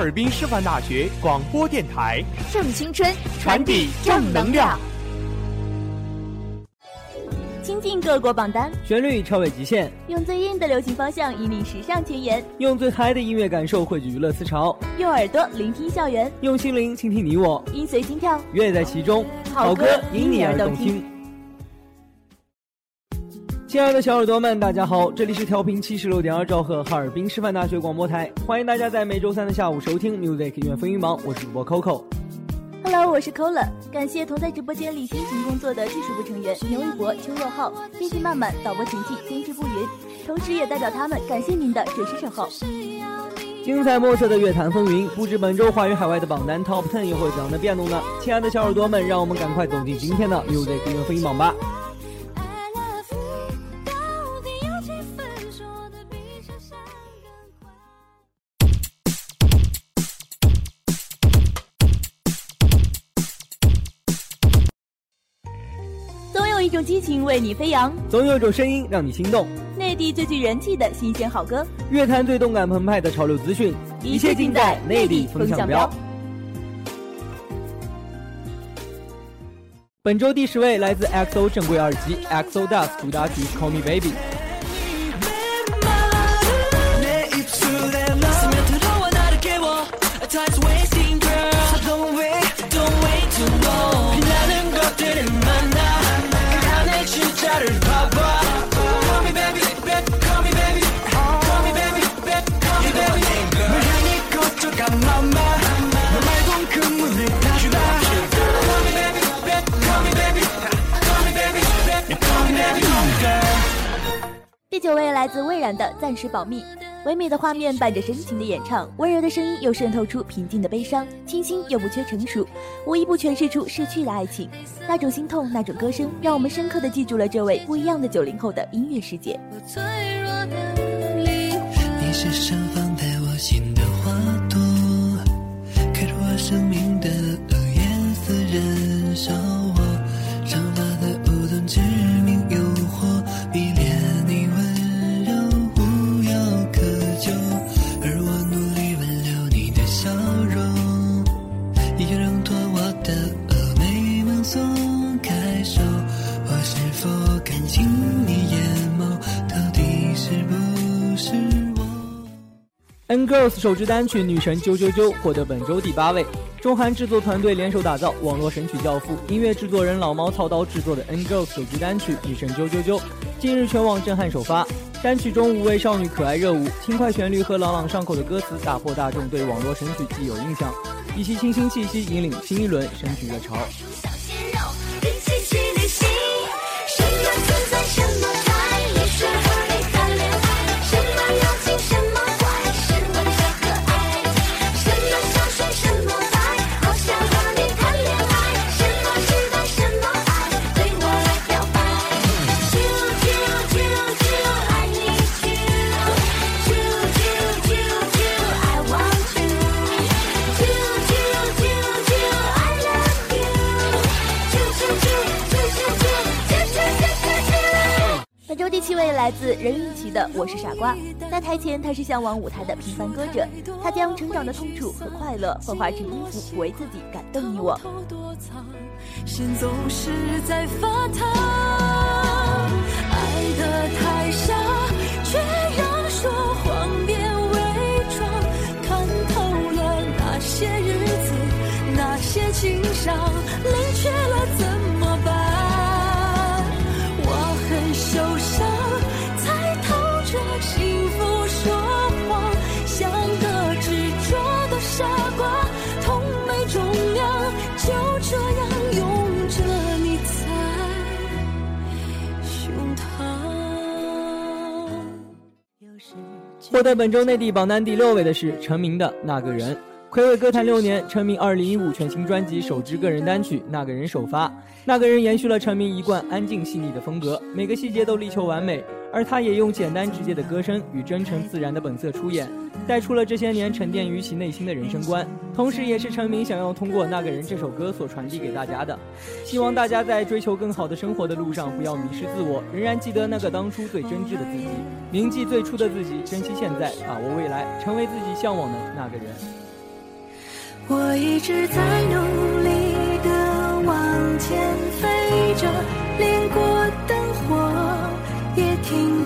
尔滨师范大学广播电台，正青春，传递正能量。亲近各国榜单，旋律超越极限，用最硬的流行方向引领时尚前沿，用最嗨的音乐感受汇聚娱乐思潮，用耳朵聆听校园，用心灵倾听你我，音随心跳，乐在其中，好歌因你而动听。亲爱的小耳朵们，大家好，这里是调频七十六点二兆赫哈尔滨师范大学广播台，欢迎大家在每周三的下午收听 Music 音乐风云榜，我是主播 Coco。Hello，我是 Cola，感谢同在直播间里辛勤工作的技术部成员牛一博、邱若浩、编辑曼曼、导播陈记、监制步云，同时也代表他们感谢您的准时守候。精彩莫测的乐坛风云，不知本周华语海外的榜单 Top Ten 又会怎样的变动呢？亲爱的小耳朵们，让我们赶快走进今天的 Music 音乐风云榜吧。用激情为你飞扬，总有种声音让你心动。内地最具人气的新鲜好歌，乐坛最动感澎湃的潮流资讯，一切尽在内地风向标。本周第十位来自 X O 正规二辑《X O Dust》主打曲《Call Me Baby》。九位来自魏然的《暂时保密》，唯美的画面伴着深情的演唱，温柔的声音又渗透出平静的悲伤，清新又不缺成熟，无一不诠释出逝去的爱情。那种心痛，那种歌声，让我们深刻的记住了这位不一样的九零后的音乐世界。你是盛放在我心的花朵，开出我生命的颜色，燃烧 N Girls 首支单曲《女神啾啾啾》获得本周第八位。中韩制作团队联手打造网络神曲教父、音乐制作人老猫操刀制作的 N Girls 首支单曲《女神啾啾啾》，近日全网震撼首发。单曲中五位少女可爱热舞，轻快旋律和朗朗上口的歌词打破大众对网络神曲既有印象，以其清新气息引领新一轮神曲热潮。气味来自任运琪的《我是傻瓜》。那台前他是向往舞台的平凡歌者，他将成长的痛楚和快乐幻化成音符，为自己，感动你我。心总是在发烫，爱的太傻，却让说谎变伪装。看透了那些日子，那些情伤，冷却了怎么获得本周内地榜单第六位的是陈明的《那个人》。暌违歌坛六年，陈明2015全新专辑首支个人单曲《那个人》首发，《那个人》延续了陈明一贯安静细腻的风格，每个细节都力求完美，而他也用简单直接的歌声与真诚自然的本色出演，带出了这些年沉淀于其内心的人生观，同时也是陈明想要通过《那个人》这首歌所传递给大家的。希望大家在追求更好的生活的路上不要迷失自我，仍然记得那个当初最真挚的自己，铭记最初的自己，珍惜现在，把握未来，成为自己向往的那个人。我一直在努力的往前飞着，练过灯火，也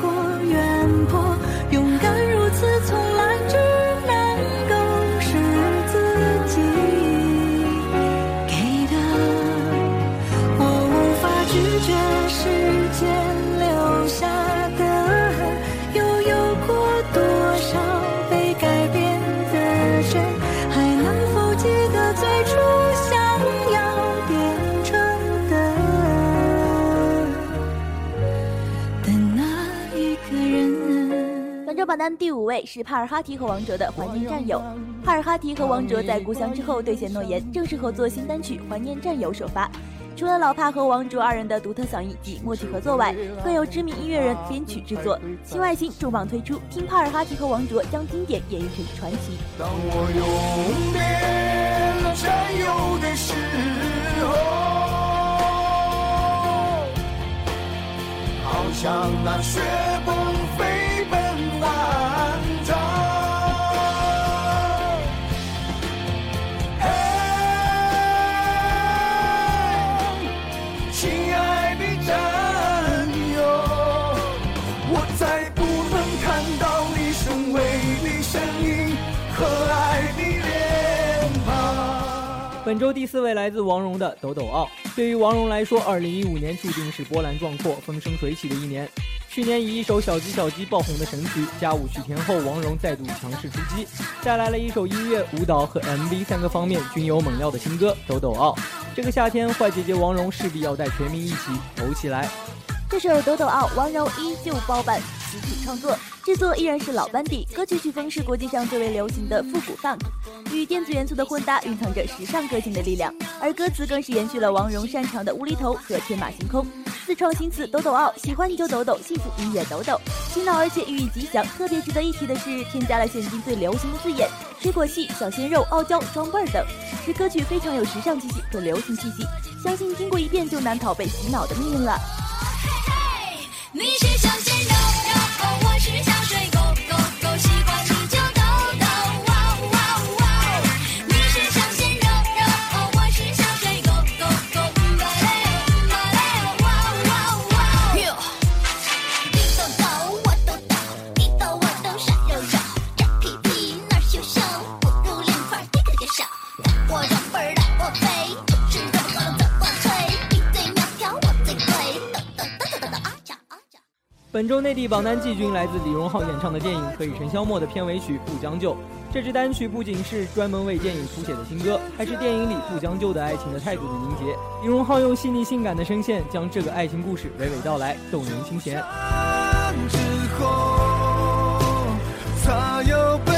榜单第五位是帕尔哈提和王卓的《怀念战友》。帕尔哈提和王卓在故乡之后兑现诺言，正式合作新单曲《怀念战友》首发。除了老帕和王卓二人的独特嗓音及默契合作外，更有知名音乐人编曲制作。新外星重磅推出，听帕尔哈提和王卓将经典演绎成传奇。当我永别了战友的时候，好像那雪崩本周第四位来自王蓉的《抖抖奥》。对于王蓉来说，二零一五年注定是波澜壮阔、风生水起的一年。去年以一首《小鸡小鸡》爆红的神曲《家舞曲天后》王蓉再度强势出击，带来了一首音乐、舞蹈和 MV 三个方面均有猛料的新歌《抖抖奥》。这个夏天，坏姐姐王蓉势必要带全民一起抖起来。这首《抖抖奥》，王蓉依旧包办词曲创作，制作依然是老班底。歌曲曲风是国际上最为流行的复古 funk，与电子元素的混搭蕴藏着时尚个性的力量，而歌词更是延续了王蓉擅长的无厘头和天马行空。自创新词《抖抖奥》，喜欢你就抖抖，幸福音乐抖抖，洗脑而且寓意吉祥。特别值得一提的是，添加了现今最流行的字眼“水果系”“小鲜肉”“傲娇”“装笨儿”等，使歌曲非常有时尚气息和流行气息。相信听过一遍就难逃被洗脑的命运了。嘿你是小鲜肉，本周内地榜单季军来自李荣浩演唱的电影《何以笙箫默》的片尾曲《不将就》。这支单曲不仅是专门为电影谱写的新歌，还是电影里不将就的爱情的态度的凝结。李荣浩用细腻性感的声线，将这个爱情故事娓娓道来，动人心弦。之后，才又被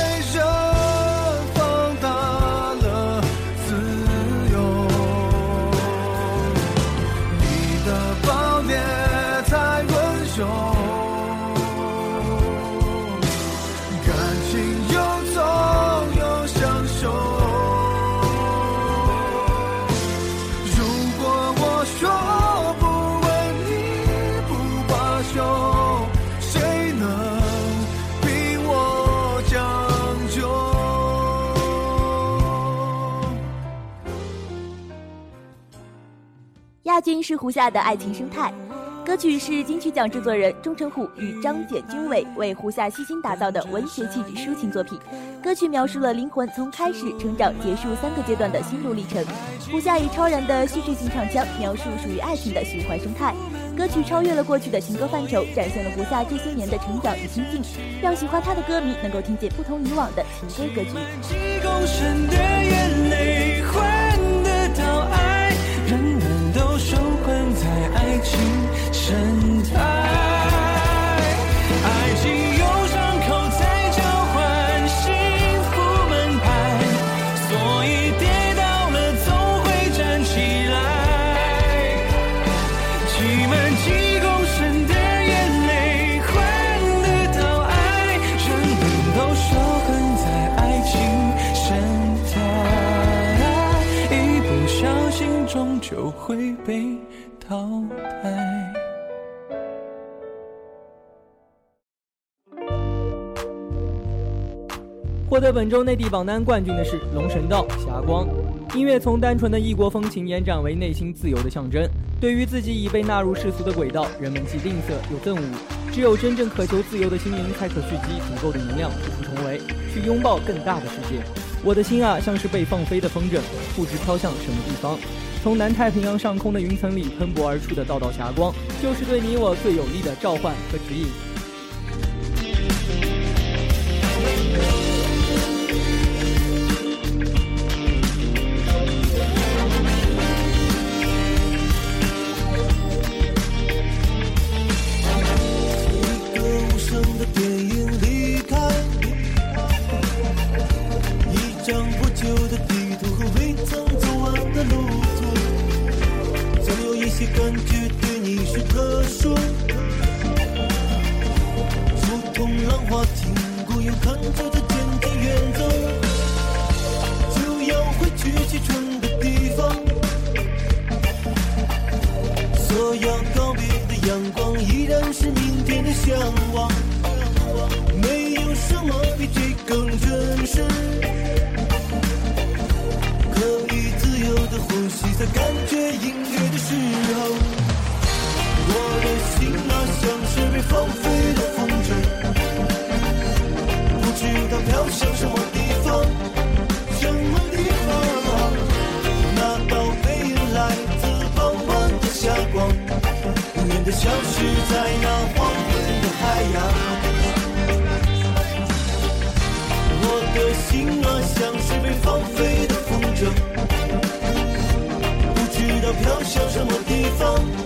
大军是胡夏的《爱情生态》。歌曲是金曲奖制作人钟成虎与张简君伟为胡夏悉心打造的文学气质抒情作品。歌曲描述了灵魂从开始、成长、结束三个阶段的心路历程。胡夏以超然的戏剧性唱腔描述属于爱情的循环生态。歌曲超越了过去的情歌范畴，展现了胡夏这些年的成长与心境，让喜欢他的歌迷能够听见不同以往的情歌歌曲。情生态。爱情有伤口才交换幸福门牌，所以跌倒了总会站起来。挤满几公升的眼泪换得到爱，人们都守恒在爱情生态，一不小心终究会被淘获得本周内地榜单冠军的是《龙神道》《霞光》。音乐从单纯的异国风情延展为内心自由的象征。对于自己已被纳入世俗的轨道，人们既吝啬又憎恶。只有真正渴求自由的心灵，才可蓄积足够的能量，突出重围，去拥抱更大的世界。我的心啊，像是被放飞的风筝，不知飘向什么地方。从南太平洋上空的云层里喷薄而出的道道霞光，就是对你我最有力的召唤和指引。些感觉对你是特殊，如同浪花经过，又看着它渐渐远走，就要回去启程的地方。所要告别的阳光，依然是明天的向往。没有什么比这更真实，可以自由的呼吸，在感觉音乐时候，我的心啊，像是被放飞的风筝，不知道飘向什么地方，什么地方。那道背影来自傍晚的霞光，永远的消失在那黄昏的海洋。我的心啊，像是被放知道飘向什么地方，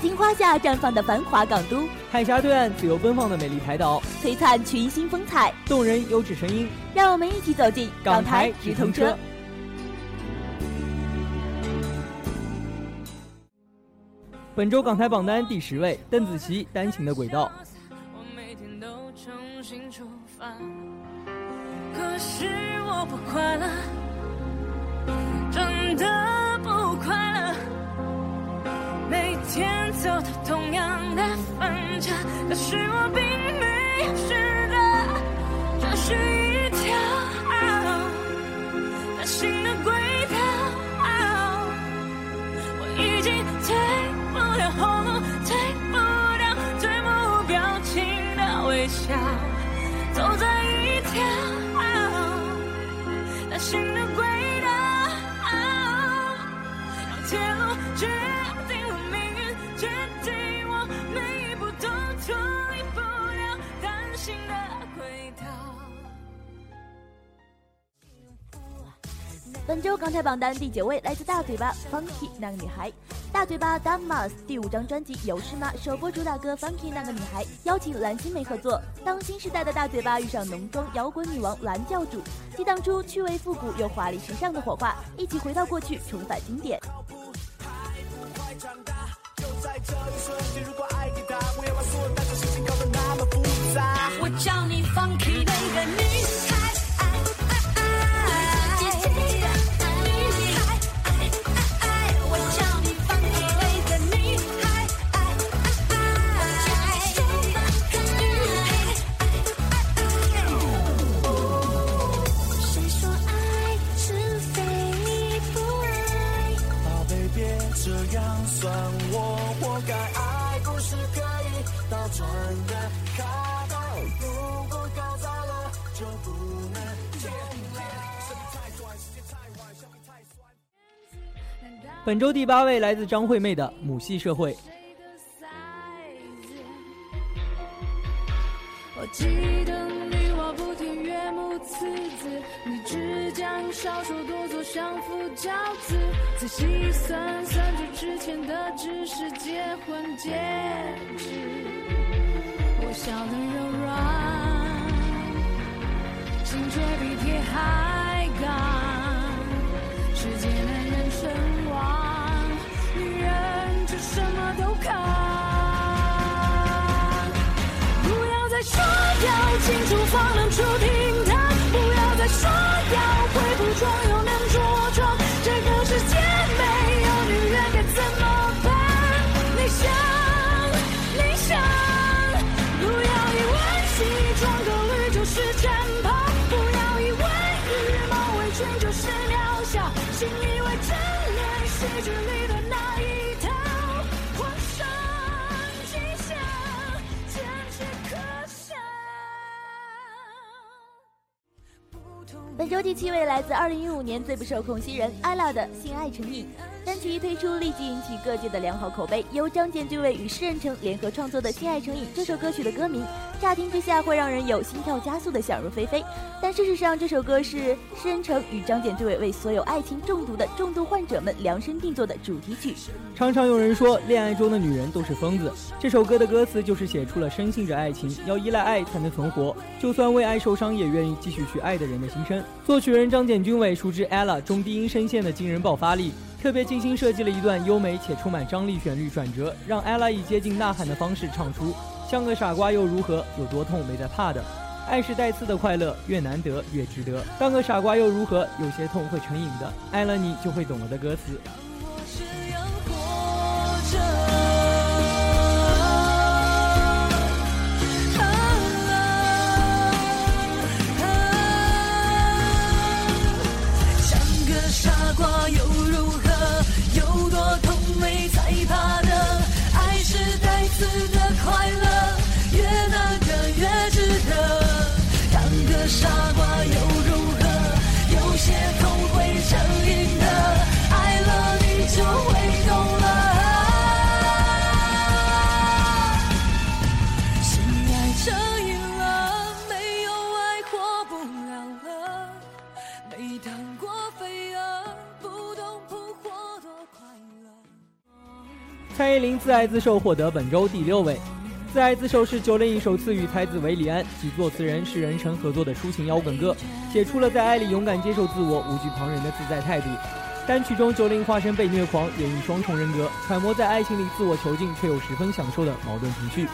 紫荆花下绽放的繁华港都，海峡对岸自由奔放的美丽台岛，璀璨群星风采，动人优质声音。让我们一起走进港台直通车。。本周港台榜单第十位，邓紫棋《单行的轨道》。我每天都重新出发，可是我不快乐，真的天走到同样的分岔，可是我并没有试着，这是一条单行的轨道。我已经退不了后路，退不掉最目表情的微笑，走在一条单行的轨道，让铁路决定了命运，决定我每一步都脱离不了单行的轨道。本周港台榜单第九位来自大嘴巴 Funky 那个女孩，大嘴巴 Dumb Mouse 第五张专辑《有事吗》首播主打歌《Funky 那个女孩》，邀请蓝心湄合作。当新时代的大嘴巴遇上浓妆摇滚女王蓝教主，激荡出趣味复古又华丽时尚的火花，一起回到过去，重返经典。叫你放开本周第八位来自张惠妹的《母系社会》。我记得女娲不停，岳母刺字，你只将少说多做，相夫教子。仔细算算，这之前的只是结婚戒指。我笑得柔软，心却比铁还刚。世界男人身亡，女人就什么都扛。不要再说要清楚方能出厅堂，不要再说要会服装又能着装，这个世界没有女人该怎么办？你想，你想，不要以为西装革履就是战袍，不要以为羽毛围裙就是渺小，信以为真恋戏剧周第七位来自2015年最不受控新人艾拉的《性爱成瘾》单曲一推出，立即引起各界的良好口碑。由张简君伟与诗人成联合创作的《心爱成瘾》这首歌曲的歌名，乍听之下会让人有心跳加速的想入非非，但事实上这首歌是诗人成与张简君伟为所有爱情中毒的重度患者们量身定做的主题曲。常常有人说，恋爱中的女人都是疯子。这首歌的歌词就是写出了深信着爱情要依赖爱才能存活，就算为爱受伤也愿意继续去爱的人的心声。作曲人张简君伟熟知 ella 中低音声线的惊人爆发力，特别精心设计了一段优美且充满张力旋律转折，让 ella 以接近呐喊的方式唱出：“像个傻瓜又如何？有多痛没在怕的。爱是带刺的快乐，越难得越值得。当个傻瓜又如何？有些痛会成瘾的，爱了你就会懂了的歌词。”。像个傻瓜又如何？有多痛没在怕的？爱是带刺的快乐，越难得越值得。当个傻蔡依林自爱自受获得本周第六位。自爱自受是九零一首次与才子韦礼安及作词人石人成合作的抒情摇滚歌，写出了在爱里勇敢接受自我、无惧旁人的自在态度。单曲中，九零化身被虐狂，演绎双重人格，揣摩在爱情里自我囚禁却又十分享受的矛盾情绪。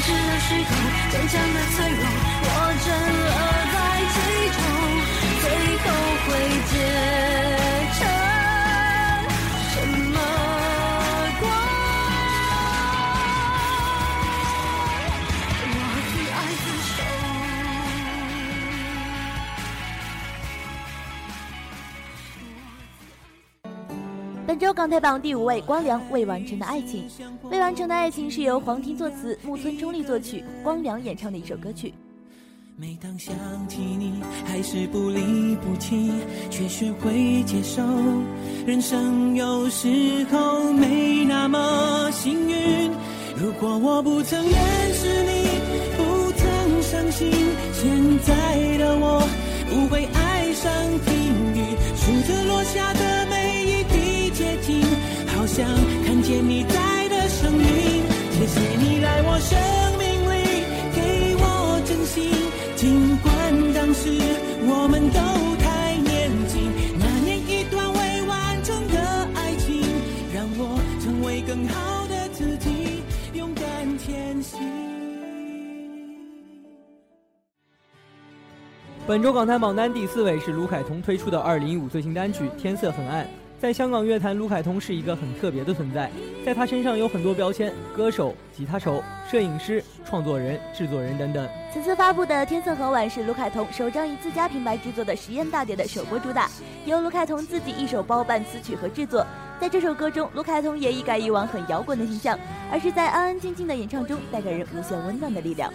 是真实的虚空，坚强的脆弱，我真了本周港台榜第五位，光良《未完成的爱情》。《未完成的爱情》是由黄婷作词，木村忠利作曲，光良演唱的一首歌曲。每当想起你，还是不离不弃，却学会接受。人生有时候没那么幸运，如果我不曾认识你，不曾相信，现在的我不会爱上听雨，数着落下的，好像看见你在的声音。谢谢你来我生命里，给我真心，尽管当时我们都太年轻，那年一段未完成的爱情，让我成为更好的自己，勇敢前行。本周港台榜单第四位是卢凯彤推出的2015最新单曲《天色很暗》。在香港乐坛，卢凯彤是一个很特别的存在，在他身上有很多标签：歌手、吉他手、摄影师、创作人、制作人等等。此次发布的《天色很晚》是卢凯彤首张以自家品牌制作的实验大碟的首播主打，由卢凯彤自己一手包办词曲和制作。在这首歌中，卢凯彤也一改以往很摇滚的形象，而是在安安静静的演唱中带给人无限温暖的力量。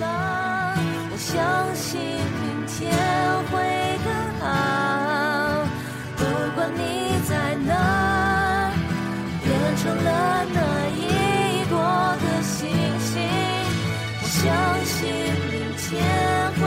我相信明天会更好，你在哪，变成了那一朵的星星。我相信明天会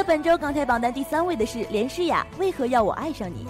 得本周港台榜单第三位的是连诗雅，《为何要我爱上你》。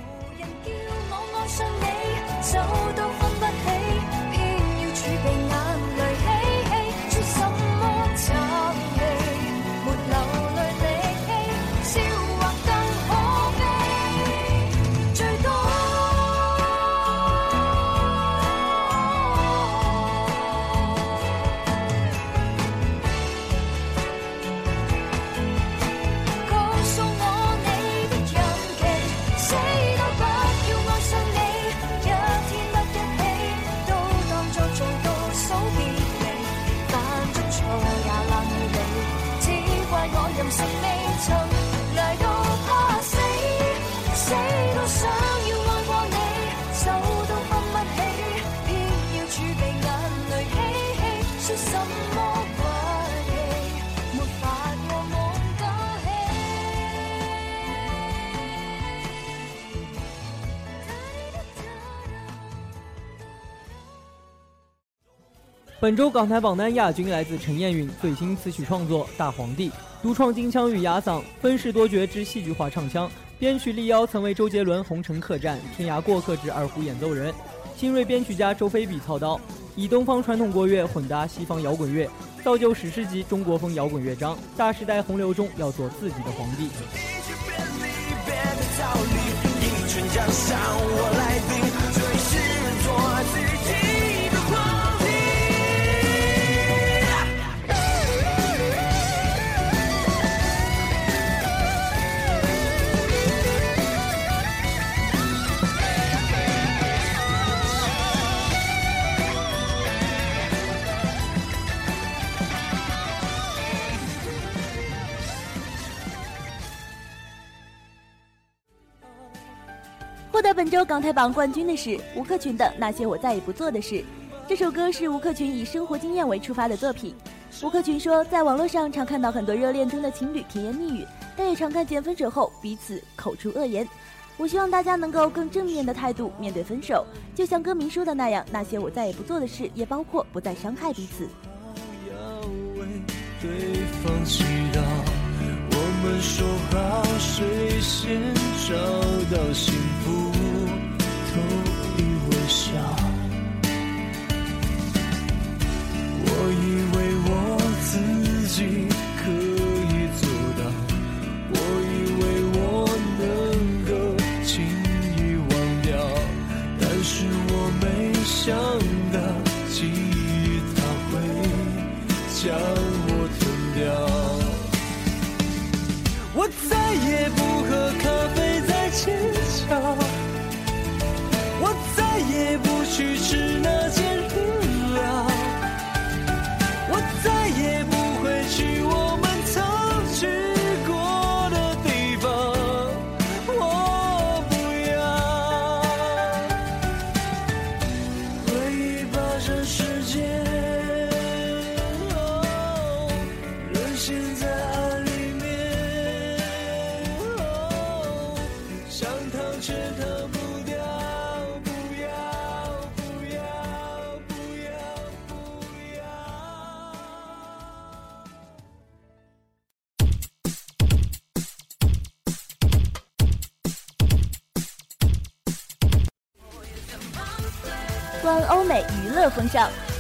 本周港台榜单亚军来自陈燕允最新词曲创作《大皇帝》，独创金腔与哑嗓，分饰多角之戏剧化唱腔。编曲力邀曾为周杰伦《红尘客栈》《天涯过客》之二胡演奏人，新锐编曲家周菲比操刀，以东方传统国乐混搭西方摇滚乐，造就史诗级中国风摇滚乐章。大时代洪流中要做自己的皇帝。本周港台榜冠军的是吴克群的《那些我再也不做的事》。这首歌是吴克群以生活经验为出发的作品。吴克群说，在网络上常看到很多热恋中的情侣甜言蜜语，但也常看见分手后彼此口出恶言。我希望大家能够更正面的态度面对分手，就像歌名说的那样，那些我再也不做的事，也包括不再伤害彼此。要为对方祈祷，我们说好谁先找到幸福，我以为我自己可以做到，我以为我能够轻易忘掉，但是我没想到，记忆它会将我吞掉。我再也不喝咖啡在街角，我再也不去吃。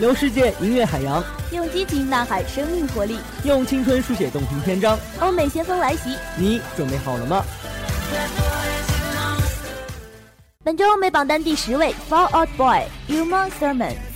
尚，流世界音乐海洋，用激情呐喊生命活力，用青春书写动听篇章。欧美先锋来袭，你准备好了吗？本周欧美榜单第十位，Fall Out Boy Uma Thurman。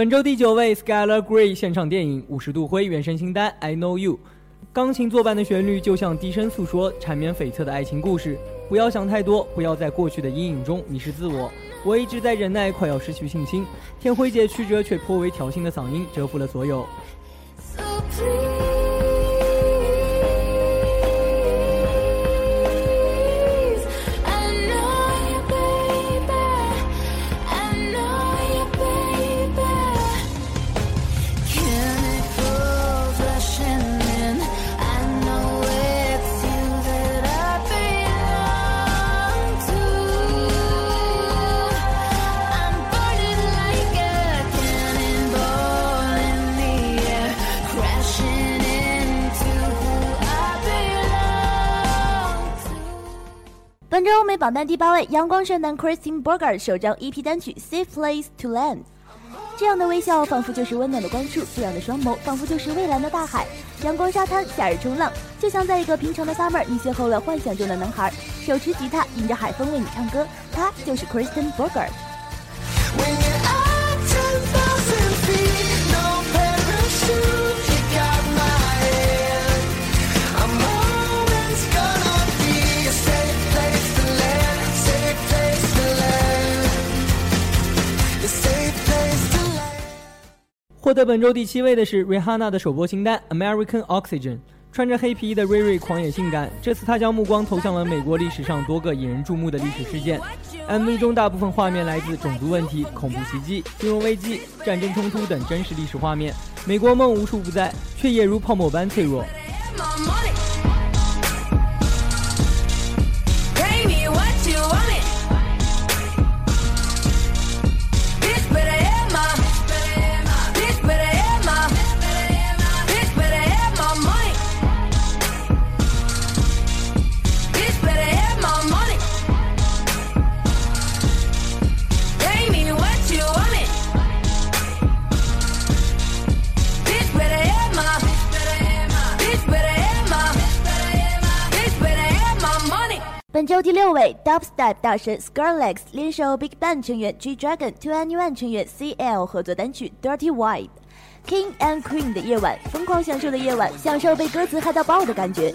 本周第九位，Skyler Grey 现场电影《五十度灰》原声清单《I Know You》，钢琴作伴的旋律就像低声诉说缠绵悱恻的爱情故事。不要想太多，不要在过去的阴影中迷失自我。我一直在忍耐，快要失去信心。天辉姐曲折却颇为挑衅的嗓音折服了所有。本周欧美榜单第八位，阳光帅男 Christian Burger 首张 EP 单曲《Safe Place to Land》。这样的微笑仿佛就是温暖的关注，这样的双眸仿佛就是蔚蓝的大海。阳光沙滩，夏日冲浪，就像在一个平常的 summer，你邂逅了幻想中的男孩，手持吉他，迎着海风为你唱歌。他就是 Christian Barger。获得本周第七位的是瑞哈娜的首播清单《American Oxygen》。穿着黑皮衣的瑞瑞狂野性感，这次他将目光投向了美国历史上多个引人注目的历史事件。MV 中大部分画面来自种族问题、恐怖袭击、金融危机、战争冲突等真实历史画面。美国梦无处不在，却也如泡沫般脆弱。本周第六位，Dubstep 大神 s c a r l e x 联手 Big Bang 成员 G Dragon、Two Anyone 成员 CL 合作单曲《Dirty Vibe》。King and Queen 的夜晚，疯狂享受的夜晚，享受被歌词嗨到爆的感觉。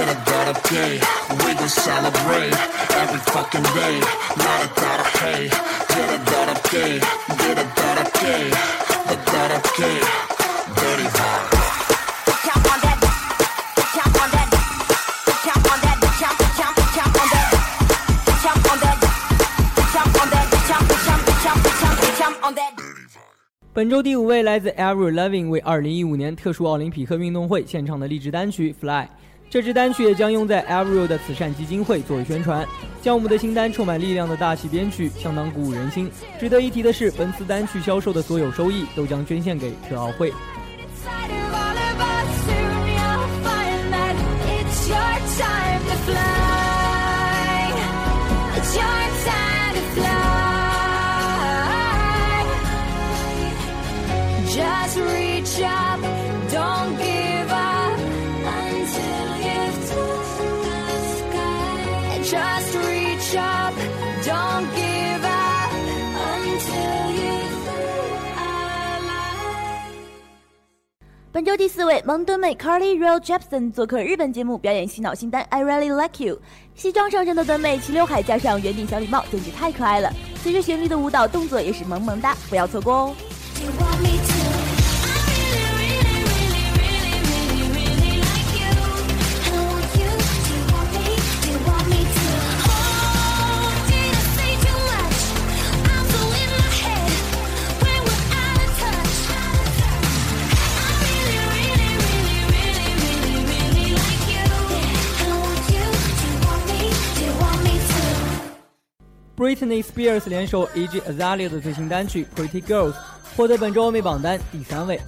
hit a a day. We gon' celebrate every fucking day. Not a a hey, get a a day, get a day, about a day. Dirty heart. Count on that, count on that, count on that, on that, on that, on that. 这支单曲也将用在 Avril 的慈善基金会作为宣传，将我们的新单充满力量的大气编曲相当鼓舞人心。值得一提的是，本次单曲销售的所有收益都将捐献给特奥会。Just reach up, don't Just reach up, don't give up until you feel alive. 本周第四位，萌墩妹 Carly Rae Jepsen 做客日本节目表演洗脑新单《I Really Like You》。西装上身的墩妹，齐刘海加上圆顶小礼帽，简直太可爱了。随着旋律的舞蹈，动作也是萌萌哒，不要错过哦。Britney Spears 联手 E.G. Azalea 的最新单曲《Pretty Girls》获得本周欧美榜单第三位。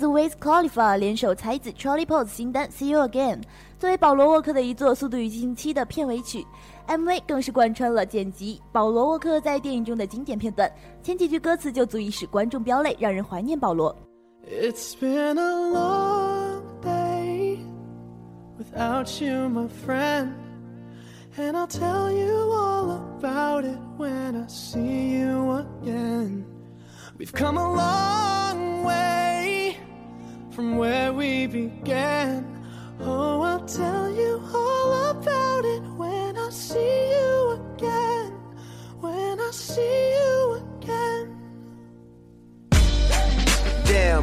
自 Wiz Khalifa 联手才子 Charlie Puth 新单《See You Again》，作为保罗沃克的一座《速度与激情七》的片尾曲，MV 更是贯穿了剪辑保罗沃克在电影中的经典片段，前几句歌词就足以使观众飙泪，让人怀念保罗。It's been a long day without you, my friend. And I'll tell you all about it when I see you again. We've come a long way from where we began. Oh, I'll tell you all about it when I see you again. When I see you again. Damn,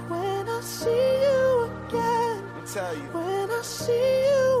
see you again. I'll tell you. When I see you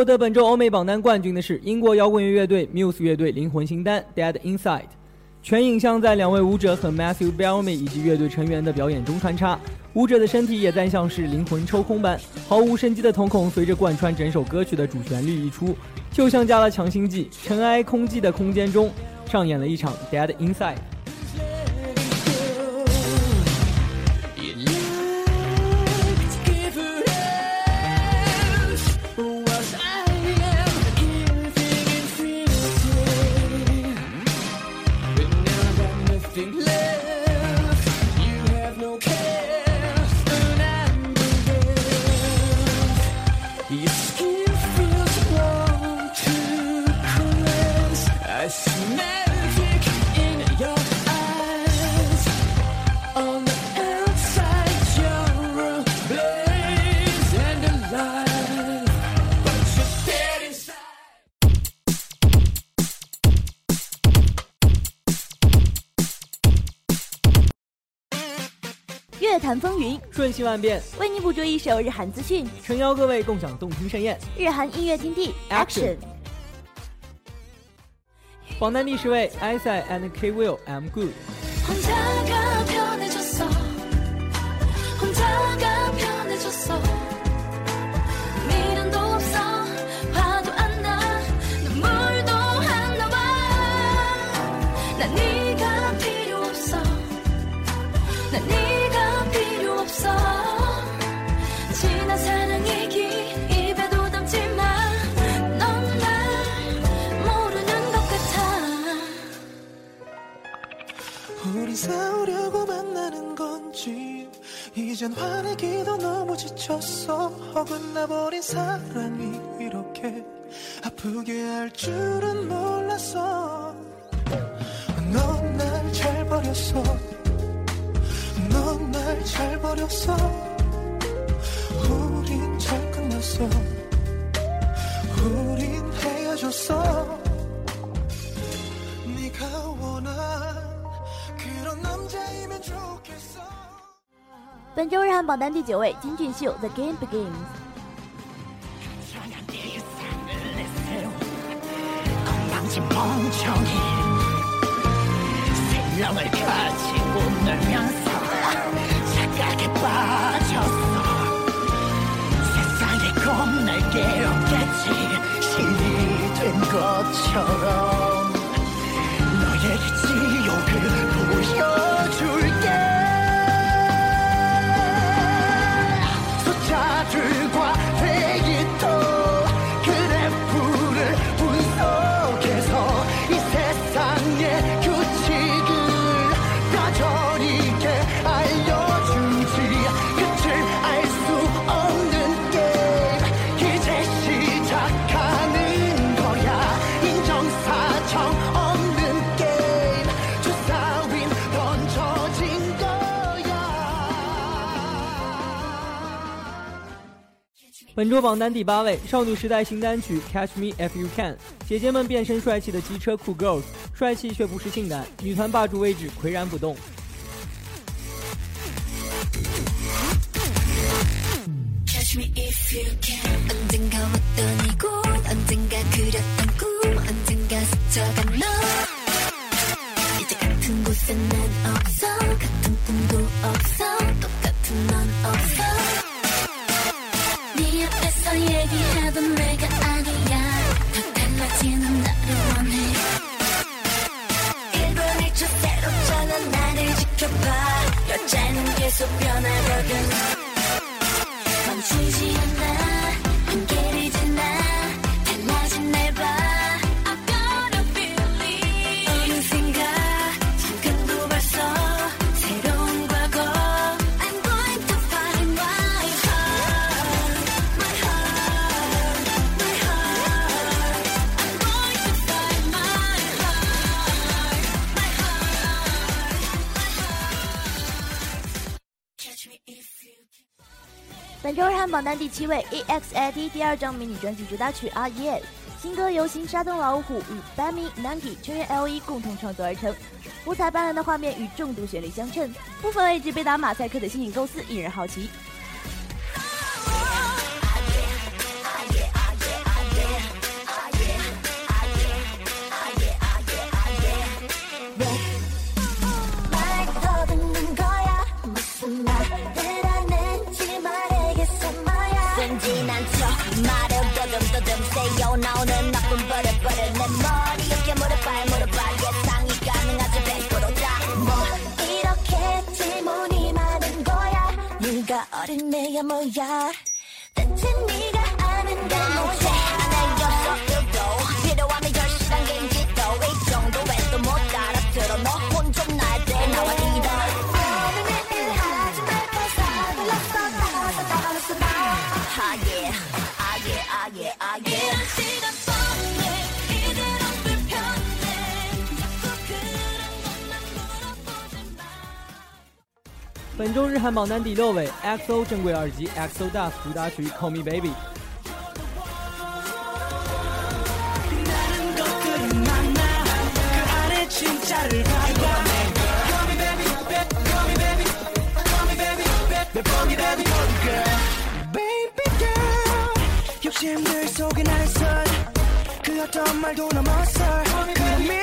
获得本周欧美榜单冠军的是英国摇滚乐乐队 Muse 乐队灵魂新单《Dead Inside》。全影像在两位舞者和 Matthew Bellamy 以及乐队成员的表演中穿插，舞者的身体也在像是灵魂抽空般，毫无生机的瞳孔随着贯穿整首歌曲的主旋律一出，就像加了强心剂，尘埃空寂的空间中上演了一场 Dead Inside。云，瞬息万遍，为你捕捉一首日韩资讯。诚邀各位共享动听盛宴。日韩音乐天地 Action Action。榜单第十位，ISI and K Will I'm Good。 우리 싸우려고 만나는 건지 이젠 화내기도 너무 지쳤어. 어긋나버린 사랑이 이렇게 아프게 할 줄은 몰랐어. 넌 날 잘 버렸어. 넌 날 잘 버렸어 잘 끝났어 우린 헤어졌어 네가 원한 그런 남자이면 좋겠어 本周日韩榜单第九位，金俊秀《The Game Begins》。 겁날 게 없겠지. 신이 된 것처럼. 너의 지옥을 보여. 本周榜单第八位，少女时代新单曲《Catch Me If You Can》，姐姐们变身帅气的机车酷 girls，帅气却不是性感，女团霸主位置岿然不动。 얘기해도 내가 아니야. 더 달라지는 나를 원해. 1분 1초 새롭잖아 나를 지켜봐. 여자는 계속 변하거든 日韩榜单第七位，EXID 第二张迷你专辑主打曲《Ah Yes》，新歌由新沙东老虎与 Bami Nangi 成员 L.E 共同创作而成，五彩斑斓的画面与重度旋律相衬，部分位置被打马赛克的新颖构思引人好奇。 어린 本周日韩榜单第六位，XO 正规二辑 XO Dust 主打曲《Call Me Baby》。 다른 것들을 만나 그 안에 진짜를 발견해 Call me baby, call me baby, call me baby, call me baby, girl Baby girl 욕심들 속에 나를 설그 어떤 말도 넘어서 그 믿음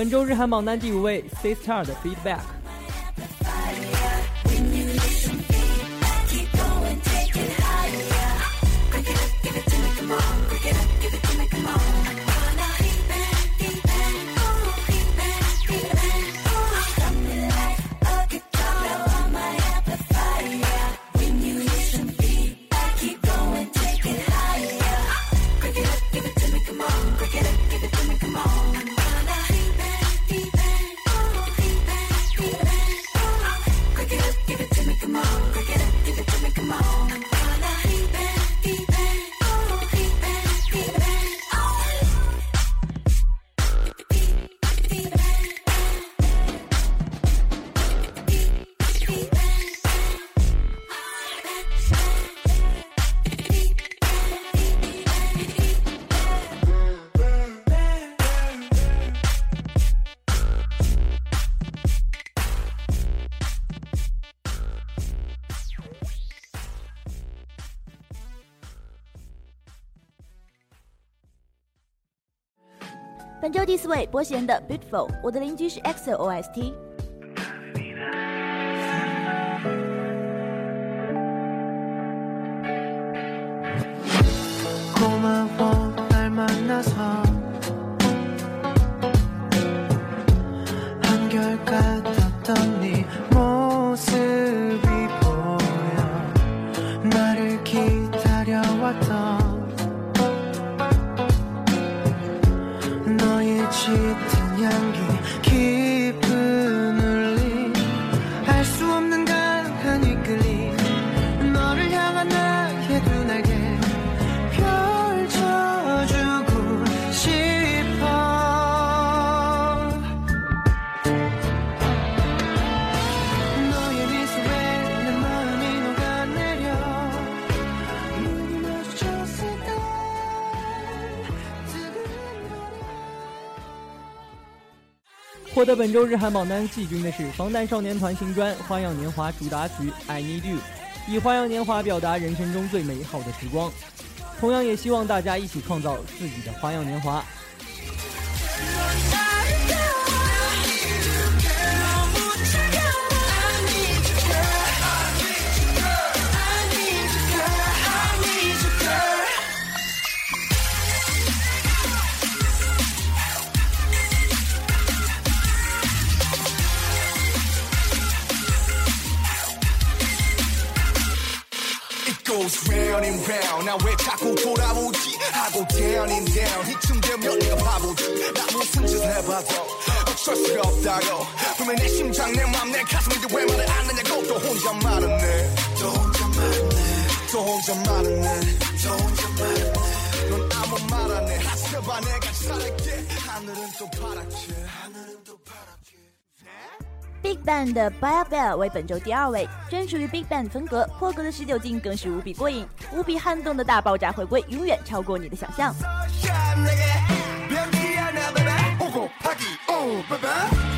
本周日韩榜单第五位，Sistar 的 Feedback。本周第四位，波贤的 Beautiful，我的邻居是 EXO OST。在本周日韩榜单季军的是防弹少年团新专《花样年华》主打曲《I Need You》，以花样年华表达人生中最美好的时光，同样也希望大家一起创造自己的花样年华。짓을 해봐도 어쩔 수가 없다고 분명 내 심장 내 맘 내 가슴인데 왜 말을 안 하냐고 또 혼자 말았네 또 혼자 말았네 또 혼자 말았네 또 혼자 말았네 넌 아무 말 안해 하셔봐 내가 잘할게 하늘은 또 파랗게 하늘은 또 파랗게 Big Bang 的 Bell Bell 为本周第二位，专属于 Big Bang 风格，破格的十九禁更是无比过瘾，无比撼动的大爆炸回归，永远超过你的想象。 Bye-bye.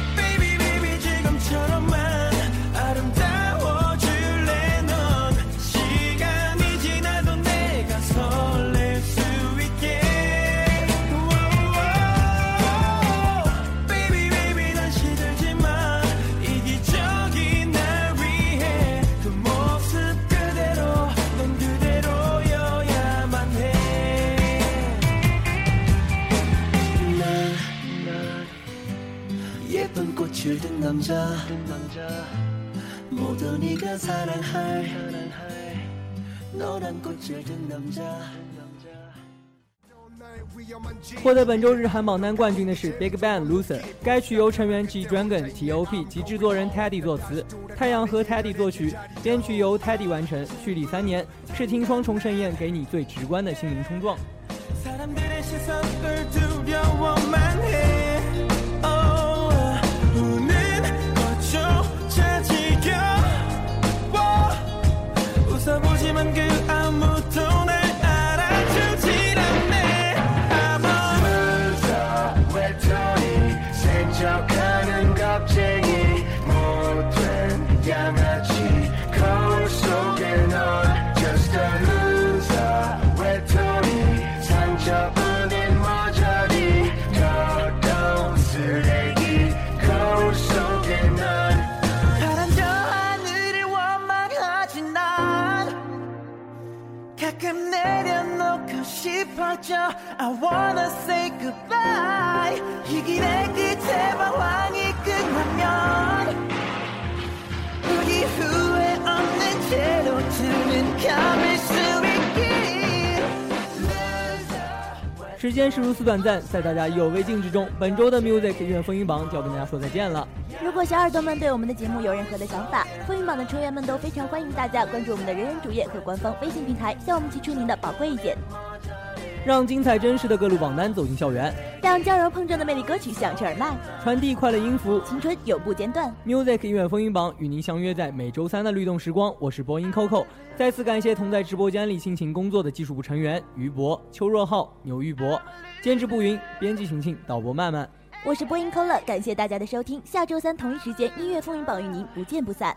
获得本周日韩榜单冠军的是 Big Bang Loser，该曲由成员 G Dragon Top 及制作人 Teddy 作词，太阳和 Teddy 作曲，编曲由 Teddy 完成，蓄力三年，视听双重盛宴，给你最直观的心灵冲撞。싶어져 I wanna say goodbye 이 길의 끝에 방황이 끝나면 우리 후회 없는 채로 두는 감을 수 있길 时间是如此短暂，在大家意犹未尽之中，本周的 Music 音乐风云榜就要跟大家说再见了。如果小耳朵们对我们的节目有任何的想法，风云榜的成员们都非常欢迎大家关注我们的人人主页和官方微信平台，向我们提出您的宝贵意见， 让精彩真实的各路榜单走进校园，让交融碰撞的魅力歌曲响彻耳麦，传递快乐音符，青春永不间断。Music 音乐风云榜与您相约在每周三的律动时光，我是播音 Coco。再次感谢同在直播间里辛勤工作的技术部成员于博、邱若浩、牛玉博，监制步云，编辑晴晴，导播曼曼。我是播音 Cola，感谢大家的收听，下周三同一时间音乐风云榜与您不见不散。